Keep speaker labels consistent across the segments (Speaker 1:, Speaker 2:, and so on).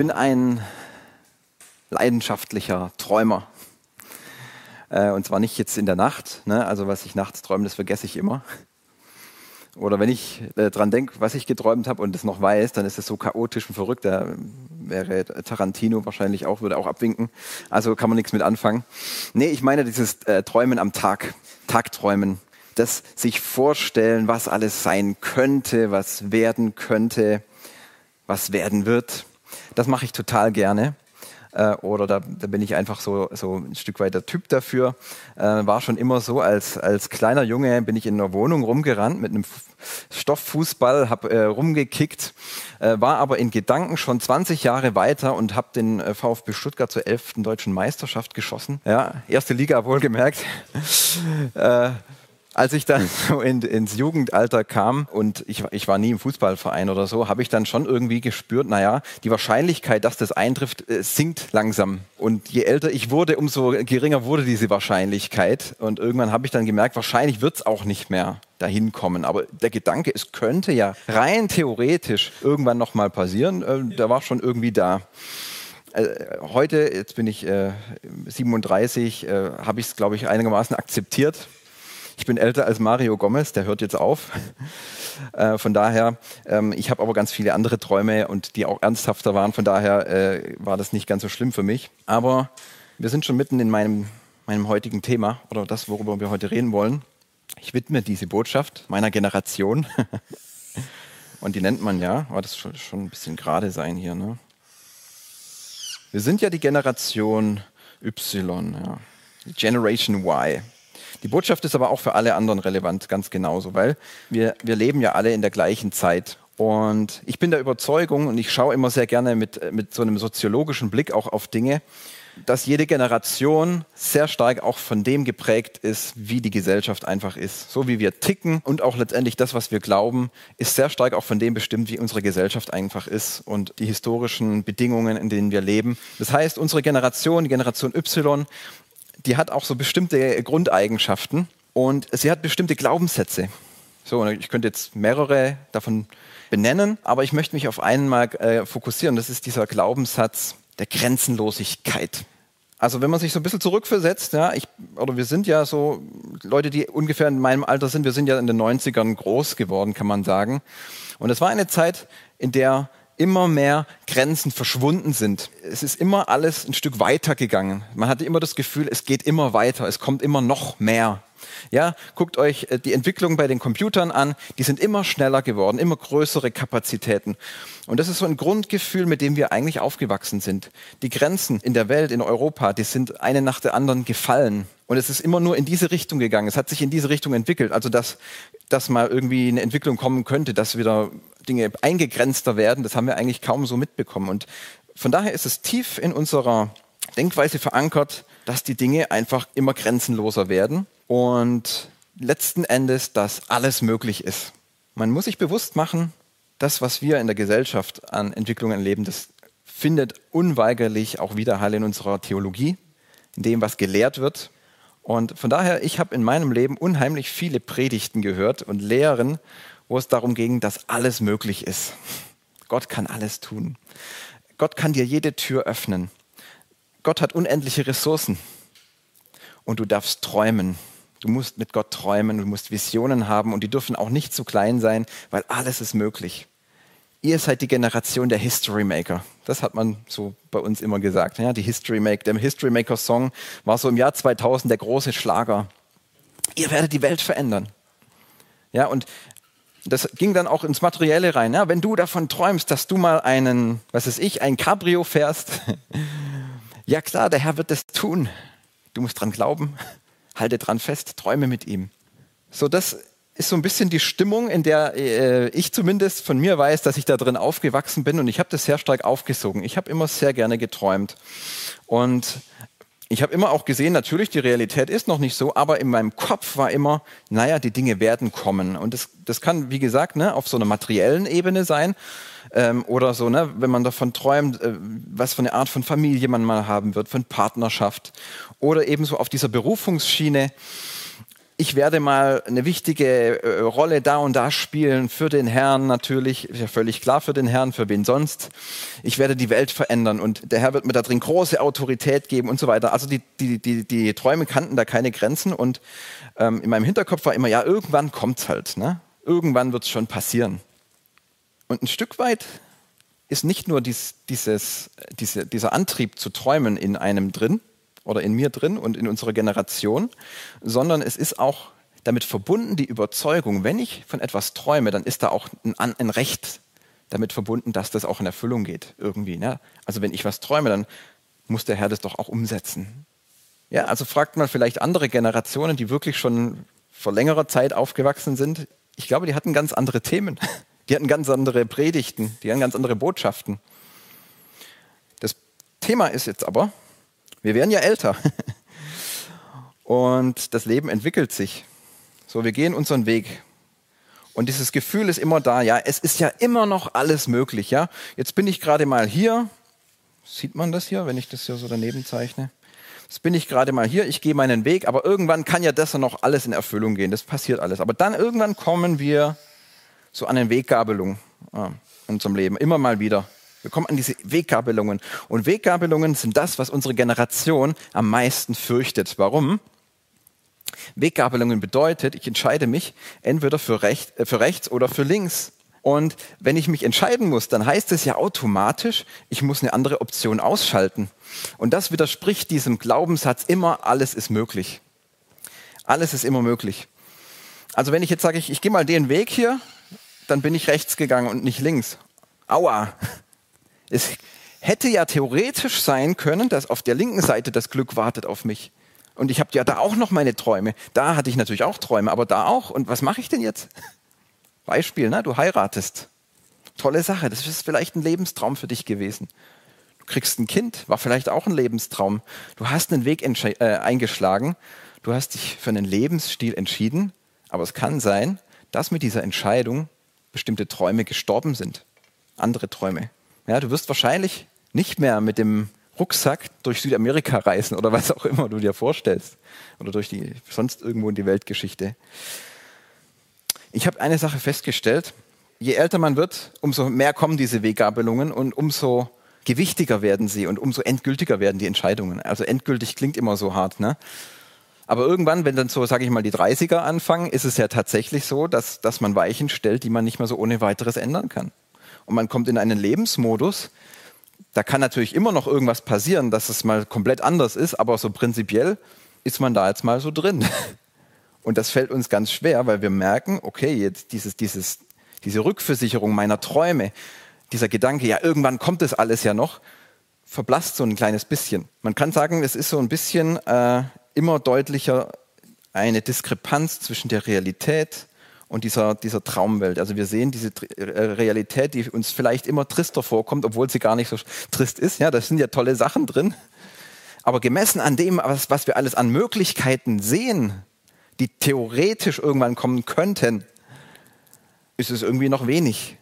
Speaker 1: bin ein leidenschaftlicher Träumer. Äh, und zwar nicht jetzt in der Nacht. Ne? Also was ich nachts träume, das vergesse ich immer. Oder wenn ich äh, dran denke, was ich geträumt habe und es noch weiß, dann ist es so chaotisch und verrückt. Da wäre Tarantino wahrscheinlich auch, würde auch abwinken. Also kann man nichts mit anfangen. Nee, ich meine dieses äh, Träumen am Tag, Tagträumen. Das sich vorstellen, was alles sein könnte, was werden könnte, was werden wird. Das mache ich total gerne. Äh, oder da, da, bin ich einfach so, so ein Stück weit der Typ dafür. Äh, war schon immer so, als, als kleiner Junge bin ich in einer Wohnung rumgerannt mit einem Stofffußball, habe äh, rumgekickt, äh, war aber in Gedanken schon 20 Jahre weiter und habe den äh, VfB Stuttgart zur 11. deutschen Meisterschaft geschossen. Ja, erste Liga wohlgemerkt. als ich dann so in, ins Jugendalter kam und ich, ich war nie im Fußballverein oder so, habe ich dann schon irgendwie gespürt, naja, die Wahrscheinlichkeit, dass das eintrifft, äh, sinkt langsam. Und je älter ich wurde, umso geringer wurde diese Wahrscheinlichkeit. Und irgendwann habe ich dann gemerkt, wahrscheinlich wird es auch nicht mehr dahin kommen. Aber der Gedanke, es könnte ja rein theoretisch irgendwann nochmal passieren, äh, der war schon irgendwie da. Äh, heute, jetzt bin ich äh, 37, äh, habe ich es, glaube ich, einigermaßen akzeptiert ich bin älter als Mario Gomez, der hört jetzt auf. Äh, von daher, ähm, ich habe aber ganz viele andere Träume und die auch ernsthafter waren. Von daher äh, war das nicht ganz so schlimm für mich. Aber wir sind schon mitten in meinem, meinem heutigen Thema oder das, worüber wir heute reden wollen. Ich widme diese Botschaft meiner Generation. und die nennt man ja, aber das soll schon ein bisschen gerade sein hier. Ne? Wir sind ja die Generation Y, ja. Generation Y. Die Botschaft ist aber auch für alle anderen relevant, ganz genauso, weil wir, wir leben ja alle in der gleichen Zeit. Und ich bin der Überzeugung, und ich schaue immer sehr gerne mit, mit so einem soziologischen Blick auch auf Dinge, dass jede Generation sehr stark auch von dem geprägt ist, wie die Gesellschaft einfach ist. So wie wir ticken und auch letztendlich das, was wir glauben, ist sehr stark auch von dem bestimmt, wie unsere Gesellschaft einfach ist und die historischen Bedingungen, in denen wir leben. Das heißt, unsere Generation, die Generation Y, die hat auch so bestimmte Grundeigenschaften und sie hat bestimmte Glaubenssätze. So, ich könnte jetzt mehrere davon benennen, aber ich möchte mich auf einen mal äh, fokussieren. Das ist dieser Glaubenssatz der Grenzenlosigkeit. Also wenn man sich so ein bisschen zurückversetzt, ja, ich, oder wir sind ja so Leute, die ungefähr in meinem Alter sind, wir sind ja in den 90ern groß geworden, kann man sagen. Und es war eine Zeit, in der immer mehr Grenzen verschwunden sind. Es ist immer alles ein Stück weiter gegangen. Man hatte immer das Gefühl, es geht immer weiter, es kommt immer noch mehr. Ja, guckt euch äh, die Entwicklung bei den Computern an, die sind immer schneller geworden, immer größere Kapazitäten. Und das ist so ein Grundgefühl, mit dem wir eigentlich aufgewachsen sind. Die Grenzen in der Welt, in Europa, die sind eine nach der anderen gefallen. Und es ist immer nur in diese Richtung gegangen. Es hat sich in diese Richtung entwickelt. Also, dass, dass mal irgendwie eine Entwicklung kommen könnte, dass wieder Dinge eingegrenzter werden, das haben wir eigentlich kaum so mitbekommen. Und von daher ist es tief in unserer Denkweise verankert, dass die Dinge einfach immer grenzenloser werden und letzten Endes, dass alles möglich ist. Man muss sich bewusst machen, das, was wir in der Gesellschaft an Entwicklungen erleben, das findet unweigerlich auch Widerhall in unserer Theologie, in dem, was gelehrt wird. Und von daher, ich habe in meinem Leben unheimlich viele Predigten gehört und Lehren, wo es darum ging, dass alles möglich ist. Gott kann alles tun. Gott kann dir jede Tür öffnen. Gott hat unendliche Ressourcen. Und du darfst träumen. Du musst mit Gott träumen, du musst Visionen haben und die dürfen auch nicht zu klein sein, weil alles ist möglich. Ihr seid die Generation der History Maker. Das hat man so bei uns immer gesagt. Ja, die History Maker, der History Maker Song war so im Jahr 2000 der große Schlager. Ihr werdet die Welt verändern. Ja, und das ging dann auch ins Materielle rein. Ja? Wenn du davon träumst, dass du mal einen, was weiß ich, ein Cabrio fährst, ja klar, der Herr wird das tun. Du musst dran glauben, halte dran fest, träume mit ihm. So, das ist so ein bisschen die Stimmung, in der äh, ich zumindest von mir weiß, dass ich da drin aufgewachsen bin und ich habe das sehr stark aufgesogen. Ich habe immer sehr gerne geträumt. Und ich habe immer auch gesehen, natürlich, die Realität ist noch nicht so, aber in meinem Kopf war immer, naja, die Dinge werden kommen. Und das, das kann, wie gesagt, ne, auf so einer materiellen Ebene sein ähm, oder so, ne, wenn man davon träumt, äh, was für eine Art von Familie man mal haben wird, von Partnerschaft oder ebenso auf dieser Berufungsschiene. Ich werde mal eine wichtige äh, Rolle da und da spielen für den Herrn natürlich, ist ja völlig klar für den Herrn, für wen sonst. Ich werde die Welt verändern und der Herr wird mir da drin große Autorität geben und so weiter. Also die, die, die, die Träume kannten da keine Grenzen und ähm, in meinem Hinterkopf war immer, ja, irgendwann kommt's halt, ne? irgendwann wird es schon passieren. Und ein Stück weit ist nicht nur dies, dieses, diese, dieser Antrieb zu träumen in einem drin oder in mir drin und in unserer Generation, sondern es ist auch damit verbunden die Überzeugung, wenn ich von etwas träume, dann ist da auch ein, ein Recht damit verbunden, dass das auch in Erfüllung geht irgendwie. Ne? Also wenn ich was träume, dann muss der Herr das doch auch umsetzen. Ja, also fragt mal vielleicht andere Generationen, die wirklich schon vor längerer Zeit aufgewachsen sind. Ich glaube, die hatten ganz andere Themen. Die hatten ganz andere Predigten, die hatten ganz andere Botschaften. Das Thema ist jetzt aber, wir werden ja älter und das Leben entwickelt sich. So, wir gehen unseren Weg. Und dieses Gefühl ist immer da, ja, es ist ja immer noch alles möglich, ja. Jetzt bin ich gerade mal hier. Sieht man das hier, wenn ich das hier so daneben zeichne? Jetzt bin ich gerade mal hier, ich gehe meinen Weg, aber irgendwann kann ja das noch alles in Erfüllung gehen. Das passiert alles. Aber dann irgendwann kommen wir so an den Weggabelung in unserem Leben, immer mal wieder. Wir kommen an diese Weggabelungen. Und Weggabelungen sind das, was unsere Generation am meisten fürchtet. Warum? Weggabelungen bedeutet, ich entscheide mich entweder für, recht, äh, für rechts oder für links. Und wenn ich mich entscheiden muss, dann heißt es ja automatisch, ich muss eine andere Option ausschalten. Und das widerspricht diesem Glaubenssatz immer, alles ist möglich. Alles ist immer möglich. Also wenn ich jetzt sage, ich, ich gehe mal den Weg hier, dann bin ich rechts gegangen und nicht links. Aua. Es hätte ja theoretisch sein können, dass auf der linken Seite das Glück wartet auf mich. Und ich habe ja da auch noch meine Träume. Da hatte ich natürlich auch Träume, aber da auch. Und was mache ich denn jetzt? Beispiel, ne? du heiratest. Tolle Sache, das ist vielleicht ein Lebenstraum für dich gewesen. Du kriegst ein Kind, war vielleicht auch ein Lebenstraum. Du hast einen Weg äh, eingeschlagen, du hast dich für einen Lebensstil entschieden, aber es kann sein, dass mit dieser Entscheidung bestimmte Träume gestorben sind. Andere Träume. Ja, du wirst wahrscheinlich nicht mehr mit dem Rucksack durch Südamerika reisen oder was auch immer du dir vorstellst. Oder durch die, sonst irgendwo in die Weltgeschichte. Ich habe eine Sache festgestellt. Je älter man wird, umso mehr kommen diese Weggabelungen und umso gewichtiger werden sie und umso endgültiger werden die Entscheidungen. Also endgültig klingt immer so hart, ne? Aber irgendwann, wenn dann so, sage ich mal, die 30er anfangen, ist es ja tatsächlich so, dass, dass man Weichen stellt, die man nicht mehr so ohne weiteres ändern kann. Und man kommt in einen Lebensmodus, da kann natürlich immer noch irgendwas passieren, dass es mal komplett anders ist, aber so prinzipiell ist man da jetzt mal so drin. Und das fällt uns ganz schwer, weil wir merken, okay, jetzt dieses, dieses, diese Rückversicherung meiner Träume, dieser Gedanke, ja, irgendwann kommt das alles ja noch, verblasst so ein kleines bisschen. Man kann sagen, es ist so ein bisschen äh, immer deutlicher eine Diskrepanz zwischen der Realität und dieser, dieser Traumwelt. Also wir sehen diese äh, Realität, die uns vielleicht immer trister vorkommt, obwohl sie gar nicht so trist ist. Ja, da sind ja tolle Sachen drin. Aber gemessen an dem, was, was wir alles an Möglichkeiten sehen, die theoretisch irgendwann kommen könnten, ist es irgendwie noch wenig.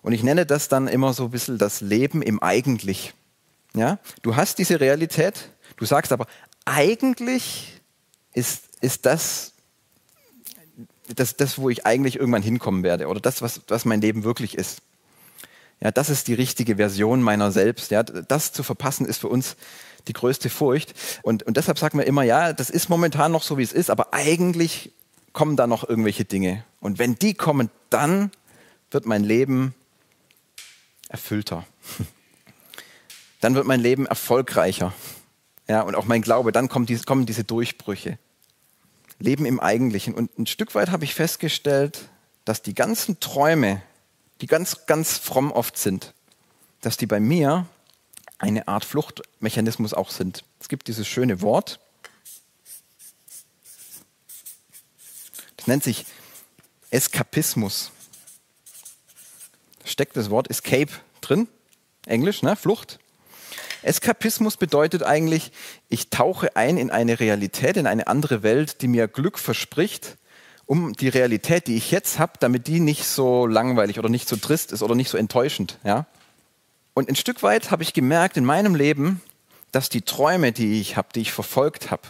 Speaker 1: Und ich nenne das dann immer so ein bisschen das Leben im Eigentlich. Ja? Du hast diese Realität, du sagst aber, eigentlich ist, ist das, das, das, wo ich eigentlich irgendwann hinkommen werde oder das, was, was mein Leben wirklich ist. Ja, das ist die richtige Version meiner selbst. Ja, das zu verpassen ist für uns die größte Furcht. Und, und deshalb sagen wir immer, ja, das ist momentan noch so, wie es ist, aber eigentlich kommen da noch irgendwelche Dinge. Und wenn die kommen, dann wird mein Leben erfüllter. Dann wird mein Leben erfolgreicher. Ja, und auch mein Glaube, dann kommen diese, kommen diese Durchbrüche. Leben im Eigentlichen. Und ein Stück weit habe ich festgestellt, dass die ganzen Träume, die ganz, ganz fromm oft sind, dass die bei mir eine Art Fluchtmechanismus auch sind. Es gibt dieses schöne Wort, das nennt sich Eskapismus. Da steckt das Wort Escape drin, Englisch, ne? Flucht. Eskapismus bedeutet eigentlich, ich tauche ein in eine Realität, in eine andere Welt, die mir Glück verspricht, um die Realität, die ich jetzt habe, damit die nicht so langweilig oder nicht so trist ist oder nicht so enttäuschend. Ja? Und ein Stück weit habe ich gemerkt in meinem Leben, dass die Träume, die ich habe, die ich verfolgt habe,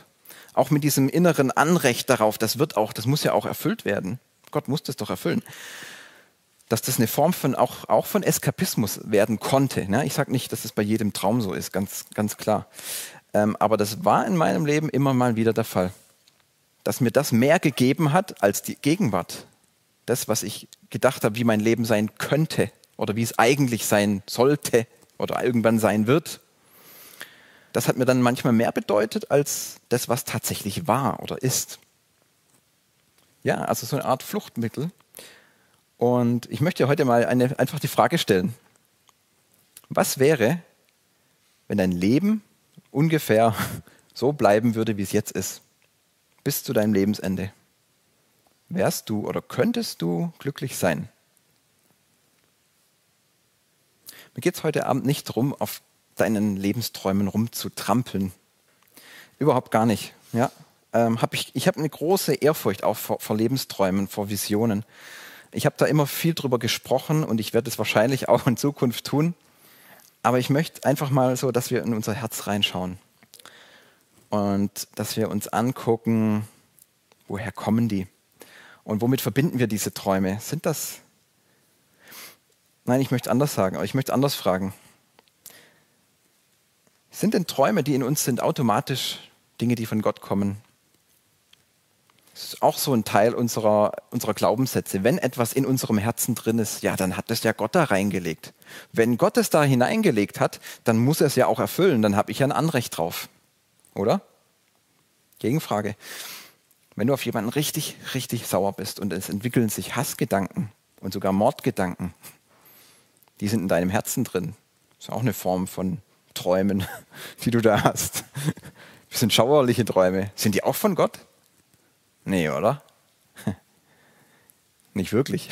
Speaker 1: auch mit diesem inneren Anrecht darauf, das wird auch, das muss ja auch erfüllt werden. Gott muss das doch erfüllen. Dass das eine Form von auch, auch von Eskapismus werden konnte. Ne? Ich sage nicht, dass es das bei jedem Traum so ist, ganz, ganz klar. Ähm, aber das war in meinem Leben immer mal wieder der Fall. Dass mir das mehr gegeben hat als die Gegenwart. Das, was ich gedacht habe, wie mein Leben sein könnte oder wie es eigentlich sein sollte oder irgendwann sein wird. Das hat mir dann manchmal mehr bedeutet als das, was tatsächlich war oder ist. Ja, also so eine Art Fluchtmittel. Und ich möchte heute mal eine, einfach die Frage stellen, was wäre, wenn dein Leben ungefähr so bleiben würde, wie es jetzt ist, bis zu deinem Lebensende? Wärst du oder könntest du glücklich sein? Mir geht es heute Abend nicht darum, auf deinen Lebensträumen rumzutrampeln. Überhaupt gar nicht. Ja? Ähm, hab ich ich habe eine große Ehrfurcht auch vor, vor Lebensträumen, vor Visionen. Ich habe da immer viel drüber gesprochen und ich werde es wahrscheinlich auch in Zukunft tun. Aber ich möchte einfach mal so, dass wir in unser Herz reinschauen und dass wir uns angucken, woher kommen die und womit verbinden wir diese Träume? Sind das Nein, ich möchte anders sagen, aber ich möchte anders fragen. Sind denn Träume, die in uns sind, automatisch Dinge, die von Gott kommen? Das ist auch so ein Teil unserer, unserer Glaubenssätze. Wenn etwas in unserem Herzen drin ist, ja, dann hat es ja Gott da reingelegt. Wenn Gott es da hineingelegt hat, dann muss er es ja auch erfüllen. Dann habe ich ja ein Anrecht drauf. Oder? Gegenfrage. Wenn du auf jemanden richtig, richtig sauer bist und es entwickeln sich Hassgedanken und sogar Mordgedanken, die sind in deinem Herzen drin. Das ist auch eine Form von Träumen, die du da hast. Das sind schauerliche Träume. Sind die auch von Gott? Nee, oder? Nicht wirklich.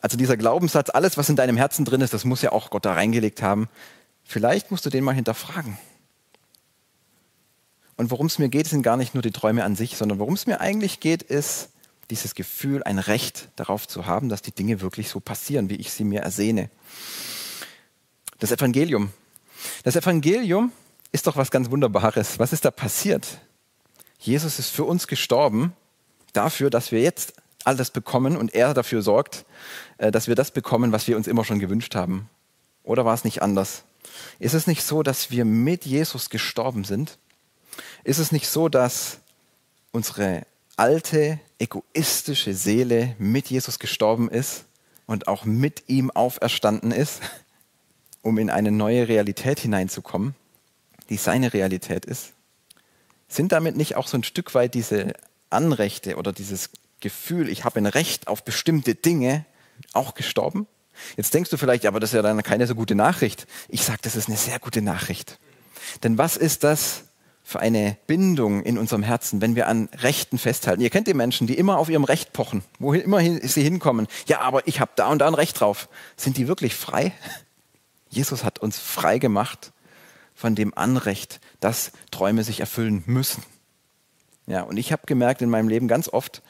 Speaker 1: Also dieser Glaubenssatz, alles, was in deinem Herzen drin ist, das muss ja auch Gott da reingelegt haben. Vielleicht musst du den mal hinterfragen. Und worum es mir geht, sind gar nicht nur die Träume an sich, sondern worum es mir eigentlich geht, ist, dieses Gefühl, ein Recht darauf zu haben, dass die Dinge wirklich so passieren, wie ich sie mir ersehne. Das Evangelium. Das Evangelium ist doch was ganz Wunderbares. Was ist da passiert? Jesus ist für uns gestorben, dafür, dass wir jetzt alles bekommen und er dafür sorgt, äh, dass wir das bekommen, was wir uns immer schon gewünscht haben. Oder war es nicht anders? Ist es nicht so, dass wir mit Jesus gestorben sind? Ist es nicht so, dass unsere alte, egoistische Seele mit Jesus gestorben ist und auch mit ihm auferstanden ist, um in eine neue Realität hineinzukommen, die seine Realität ist? Sind damit nicht auch so ein Stück weit diese Anrechte oder dieses Gefühl, ich habe ein Recht auf bestimmte Dinge, auch gestorben? Jetzt denkst du vielleicht, aber das ist ja dann keine so gute Nachricht. Ich sage, das ist eine sehr gute Nachricht. Denn was ist das, für eine Bindung in unserem Herzen, wenn wir an Rechten festhalten. Ihr kennt die Menschen, die immer auf ihrem Recht pochen, wo immer sie hinkommen. Ja, aber ich habe da und da ein Recht drauf. Sind die wirklich frei? Jesus hat uns frei gemacht von dem Anrecht, dass Träume sich erfüllen müssen. Ja, und ich habe gemerkt in meinem Leben ganz oft,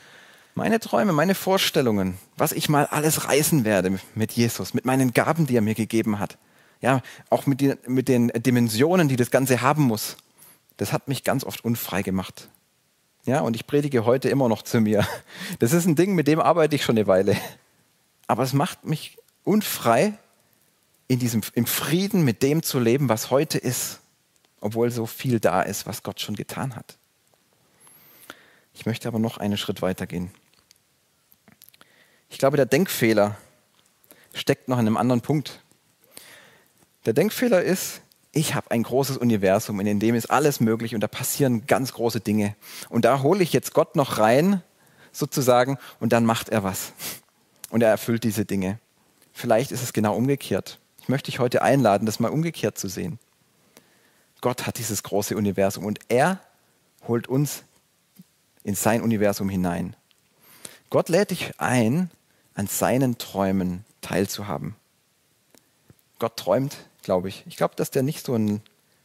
Speaker 1: meine Träume, meine Vorstellungen, was ich mal alles reißen werde mit Jesus, mit meinen Gaben, die er mir gegeben hat. Ja, auch mit den, mit den Dimensionen, die das Ganze haben muss das hat mich ganz oft unfrei gemacht. Ja, und ich predige heute immer noch zu mir. Das ist ein Ding, mit dem arbeite ich schon eine Weile. Aber es macht mich unfrei, in diesem, im Frieden mit dem zu leben, was heute ist, obwohl so viel da ist, was Gott schon getan hat. Ich möchte aber noch einen Schritt weiter gehen. Ich glaube, der Denkfehler steckt noch in einem anderen Punkt. Der Denkfehler ist, ich habe ein großes Universum, in dem ist alles möglich und da passieren ganz große Dinge. Und da hole ich jetzt Gott noch rein, sozusagen, und dann macht er was. Und er erfüllt diese Dinge. Vielleicht ist es genau umgekehrt. Ich möchte dich heute einladen, das mal umgekehrt zu sehen. Gott hat dieses große Universum und er holt uns in sein Universum hinein. Gott lädt dich ein, an seinen Träumen teilzuhaben. Gott träumt glaube ich. Ich glaube, dass der nicht so ein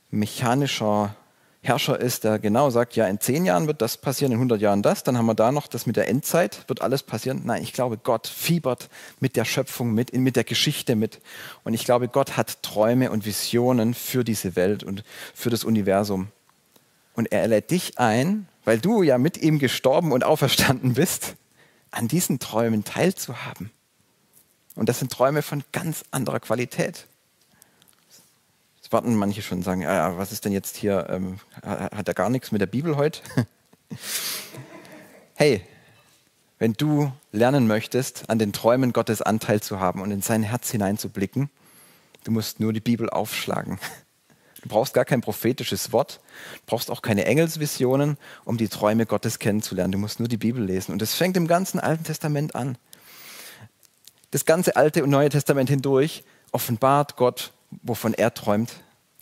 Speaker 1: mechanischer Herrscher ist, der genau sagt, ja, in zehn Jahren wird das passieren, in 100 Jahren das, dann haben wir da noch das mit der Endzeit, wird alles passieren. Nein, ich glaube, Gott fiebert mit der Schöpfung mit, mit der Geschichte mit. Und ich glaube, Gott hat Träume und Visionen für diese Welt und für das Universum. Und er lädt dich ein, weil du ja mit ihm gestorben und auferstanden bist, an diesen Träumen teilzuhaben. Und das sind Träume von ganz anderer Qualität. Jetzt warten manche schon und sagen, ja, was ist denn jetzt hier, ähm, hat er gar nichts mit der Bibel heute? hey, wenn du lernen möchtest, an den Träumen Gottes Anteil zu haben und in sein Herz hineinzublicken, du musst nur die Bibel aufschlagen. Du brauchst gar kein prophetisches Wort, brauchst auch keine Engelsvisionen, um die Träume Gottes kennenzulernen. Du musst nur die Bibel lesen. Und das fängt im ganzen Alten Testament an. Das ganze Alte und Neue Testament hindurch offenbart Gott, wovon er träumt,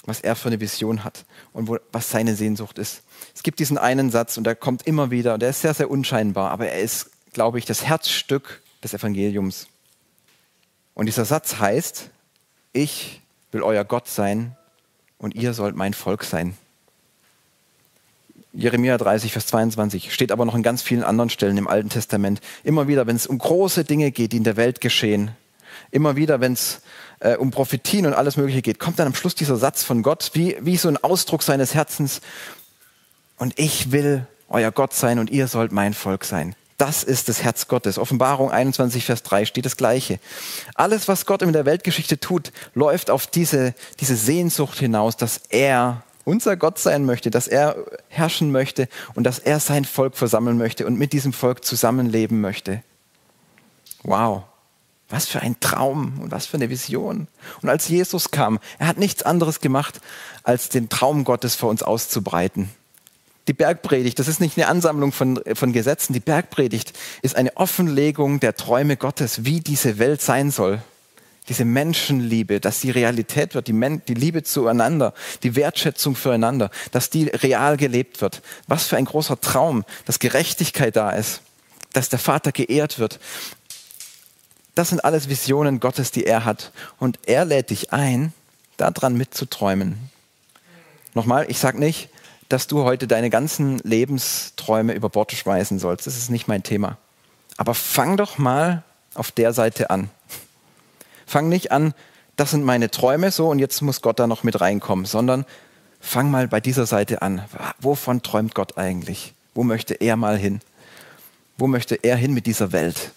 Speaker 1: was er für eine Vision hat und wo, was seine Sehnsucht ist. Es gibt diesen einen Satz und der kommt immer wieder und der ist sehr, sehr unscheinbar, aber er ist, glaube ich, das Herzstück des Evangeliums. Und dieser Satz heißt, ich will euer Gott sein und ihr sollt mein Volk sein. Jeremia 30, Vers 22 steht aber noch in ganz vielen anderen Stellen im Alten Testament. Immer wieder, wenn es um große Dinge geht, die in der Welt geschehen, immer wieder, wenn es äh, um Prophetien und alles Mögliche geht, kommt dann am Schluss dieser Satz von Gott, wie, wie so ein Ausdruck seines Herzens. Und ich will euer Gott sein und ihr sollt mein Volk sein. Das ist das Herz Gottes. Offenbarung 21, Vers 3 steht das Gleiche. Alles, was Gott in der Weltgeschichte tut, läuft auf diese, diese Sehnsucht hinaus, dass er unser Gott sein möchte, dass er herrschen möchte und dass er sein Volk versammeln möchte und mit diesem Volk zusammenleben möchte. Wow, was für ein Traum und was für eine Vision. Und als Jesus kam, er hat nichts anderes gemacht, als den Traum Gottes vor uns auszubreiten. Die Bergpredigt, das ist nicht eine Ansammlung von, von Gesetzen. Die Bergpredigt ist eine Offenlegung der Träume Gottes, wie diese Welt sein soll. Diese Menschenliebe, dass die Realität wird, die, Men die Liebe zueinander, die Wertschätzung füreinander, dass die real gelebt wird. Was für ein großer Traum, dass Gerechtigkeit da ist, dass der Vater geehrt wird. Das sind alles Visionen Gottes, die er hat. Und er lädt dich ein, daran mitzuträumen. Nochmal, ich sage nicht, dass du heute deine ganzen Lebensträume über Bord schmeißen sollst. Das ist nicht mein Thema. Aber fang doch mal auf der Seite an. Fang nicht an, das sind meine Träume so und jetzt muss Gott da noch mit reinkommen, sondern fang mal bei dieser Seite an. Wovon träumt Gott eigentlich? Wo möchte er mal hin? Wo möchte er hin mit dieser Welt?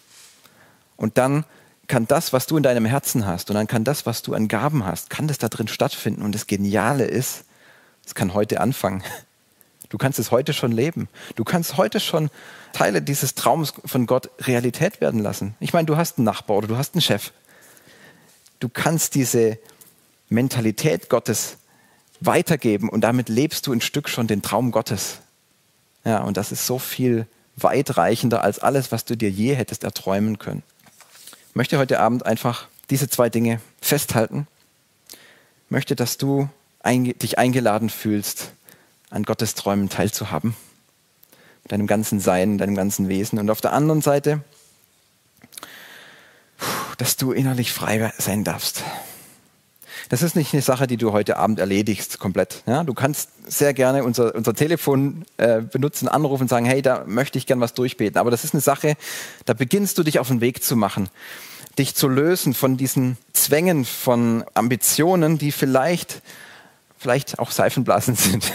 Speaker 1: Und dann kann das, was du in deinem Herzen hast und dann kann das, was du an Gaben hast, kann das da drin stattfinden. Und das Geniale ist, es kann heute anfangen. Du kannst es heute schon leben. Du kannst heute schon Teile dieses Traums von Gott Realität werden lassen. Ich meine, du hast einen Nachbar oder du hast einen Chef. Du kannst diese Mentalität Gottes weitergeben und damit lebst du ein Stück schon den Traum Gottes. Ja, und das ist so viel weitreichender als alles, was du dir je hättest erträumen können. Möchte heute Abend einfach diese zwei Dinge festhalten. Möchte, dass du dich eingeladen fühlst, an Gottes Träumen teilzuhaben. Mit deinem ganzen Sein, deinem ganzen Wesen. Und auf der anderen Seite, dass du innerlich frei sein darfst. Das ist nicht eine Sache, die du heute Abend erledigst komplett. Ja, du kannst sehr gerne unser, unser Telefon äh, benutzen, anrufen und sagen, hey, da möchte ich gern was durchbeten. Aber das ist eine Sache, da beginnst du dich auf den Weg zu machen, dich zu lösen von diesen Zwängen, von Ambitionen, die vielleicht vielleicht auch Seifenblasen sind.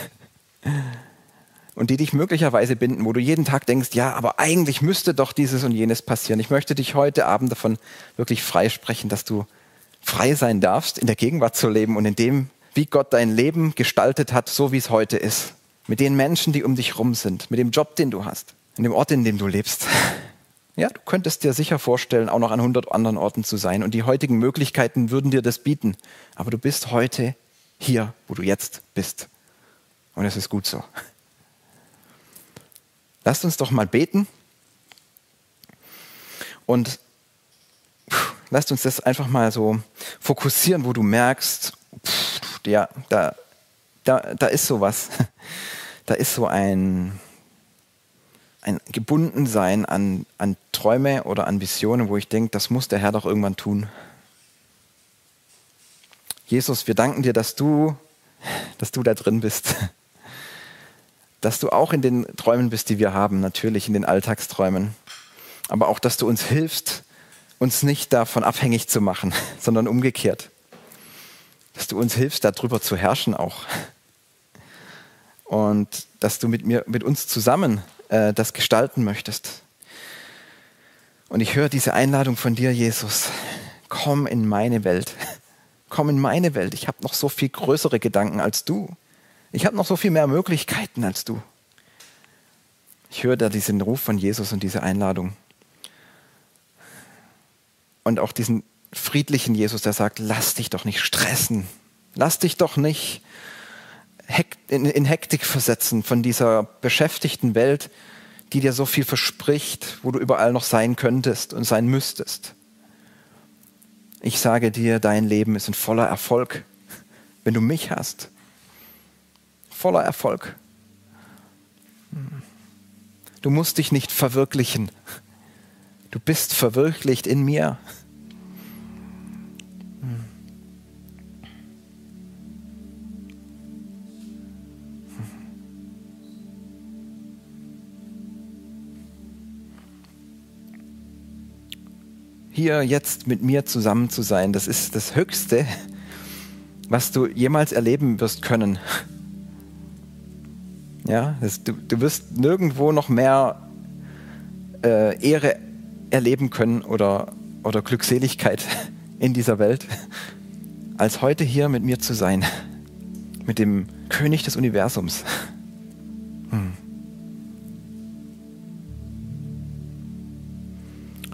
Speaker 1: Und die dich möglicherweise binden, wo du jeden Tag denkst, ja, aber eigentlich müsste doch dieses und jenes passieren. Ich möchte dich heute Abend davon wirklich freisprechen, dass du frei sein darfst, in der Gegenwart zu leben und in dem, wie Gott dein Leben gestaltet hat, so wie es heute ist. Mit den Menschen, die um dich rum sind, mit dem Job, den du hast, in dem Ort, in dem du lebst. Ja, du könntest dir sicher vorstellen, auch noch an 100 anderen Orten zu sein. Und die heutigen Möglichkeiten würden dir das bieten. Aber du bist heute hier, wo du jetzt bist. Und es ist gut so. Lasst uns doch mal beten und lasst uns das einfach mal so fokussieren, wo du merkst, pff, ja, da, da, da ist sowas. Da ist so ein, ein Gebundensein an, an Träume oder an Visionen, wo ich denke, das muss der Herr doch irgendwann tun. Jesus, wir danken dir, dass du, dass du da drin bist. Dass du auch in den Träumen bist, die wir haben, natürlich in den Alltagsträumen. Aber auch, dass du uns hilfst, uns nicht davon abhängig zu machen, sondern umgekehrt. Dass du uns hilfst, darüber zu herrschen auch. und dass du mit mir, mit uns zusammen äh, das gestalten möchtest. Und ich höre diese Einladung von dir, Jesus. Komm in meine Welt. Komm in meine Welt. Ich habe noch so viel größere Gedanken als du. Ich habe noch so viel mehr Möglichkeiten als du. Ich höre da diesen Ruf von Jesus und diese Einladung. Und auch diesen friedlichen Jesus, der sagt, lass dich doch nicht stressen. Lass dich doch nicht in Hektik versetzen von dieser beschäftigten Welt, die dir so viel verspricht, wo du überall noch sein könntest und sein müsstest. Ich sage dir, dein Leben ist ein voller Erfolg, wenn du mich hast. Voller Erfolg. Du musst dich nicht verwirklichen. Du bist verwirklicht in mir. hier jetzt mit mir zusammen zu sein, das ist das Höchste, was du jemals erleben wirst können. Ja, das, du, du wirst nirgendwo noch mehr äh, Ehre erleben können oder, oder Glückseligkeit in dieser Welt, als heute hier mit mir zu sein, mit dem König des Universums. Hm.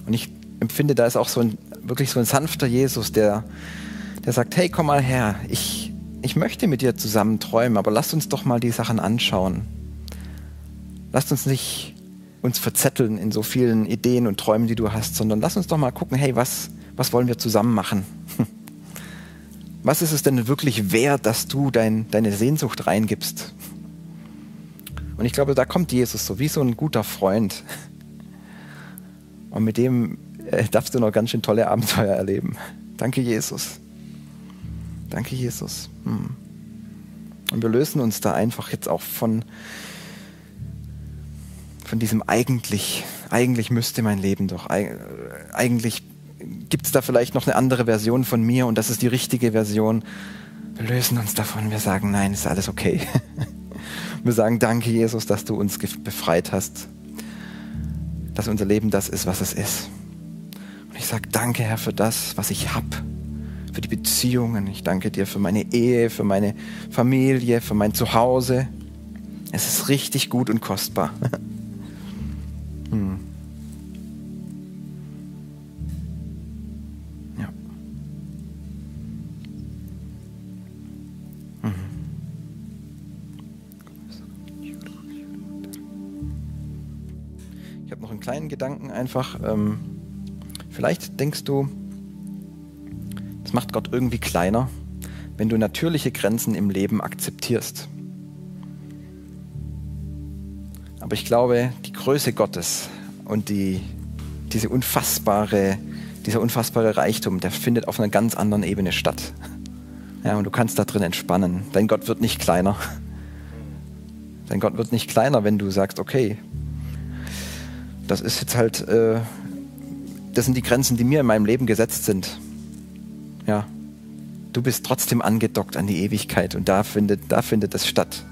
Speaker 1: Und ich empfinde, da ist auch so ein, wirklich so ein sanfter Jesus, der, der sagt, hey, komm mal her, ich, ich möchte mit dir zusammen träumen, aber lasst uns doch mal die Sachen anschauen. Lasst uns nicht uns verzetteln in so vielen Ideen und Träumen, die du hast, sondern lass uns doch mal gucken, hey, was, was wollen wir zusammen machen? Was ist es denn wirklich wert, dass du dein, deine Sehnsucht reingibst? Und ich glaube, da kommt Jesus so wie so ein guter Freund. Und mit dem äh, darfst du noch ganz schön tolle Abenteuer erleben. Danke, Jesus. Danke, Jesus. Hm. Und wir lösen uns da einfach jetzt auch von, von diesem eigentlich, eigentlich müsste mein Leben doch, eigentlich gibt es da vielleicht noch eine andere Version von mir und das ist die richtige Version. Wir lösen uns davon, wir sagen, nein, ist alles okay. Wir sagen, danke Jesus, dass du uns befreit hast, dass unser Leben das ist, was es ist. Ich sage danke, Herr, für das, was ich habe, für die Beziehungen. Ich danke dir für meine Ehe, für meine Familie, für mein Zuhause. Es ist richtig gut und kostbar. Gedanken einfach. Ähm Vielleicht denkst du, das macht Gott irgendwie kleiner, wenn du natürliche Grenzen im Leben akzeptierst. Aber ich glaube, die Größe Gottes und die, diese unfassbare, dieser unfassbare Reichtum, der findet auf einer ganz anderen Ebene statt. Ja, und du kannst da drin entspannen. Dein Gott wird nicht kleiner. Dein Gott wird nicht kleiner, wenn du sagst, okay, das ist jetzt halt äh, das sind die Grenzen, die mir in meinem Leben gesetzt sind. Ja, du bist trotzdem angedockt an die Ewigkeit und da findet, da findet es statt.